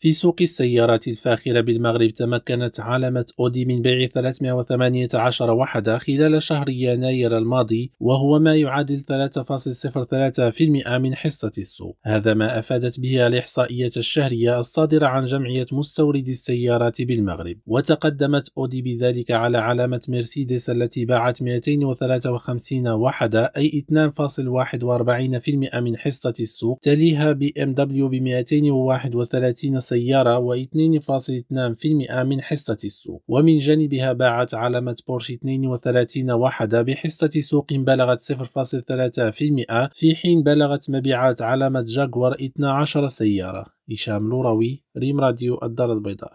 في سوق السيارات الفاخرة بالمغرب تمكنت علامة أودي من بيع 318 وحدة خلال شهر يناير الماضي وهو ما يعادل 3.03% من حصة السوق. هذا ما أفادت به الإحصائية الشهرية الصادرة عن جمعية مستوردي السيارات بالمغرب. وتقدمت أودي بذلك على علامة مرسيدس التي باعت 253 وحدة أي 2.41% من حصة السوق تليها بي إم دبليو ب 231 سيارة و2.2% من حصة السوق. ومن جانبها باعت علامة بورش 32 وحدة بحصة سوق بلغت 0.3% في حين بلغت مبيعات علامة جاكور 12 سيارة. هشام لوروي ريم راديو الدار البيضاء.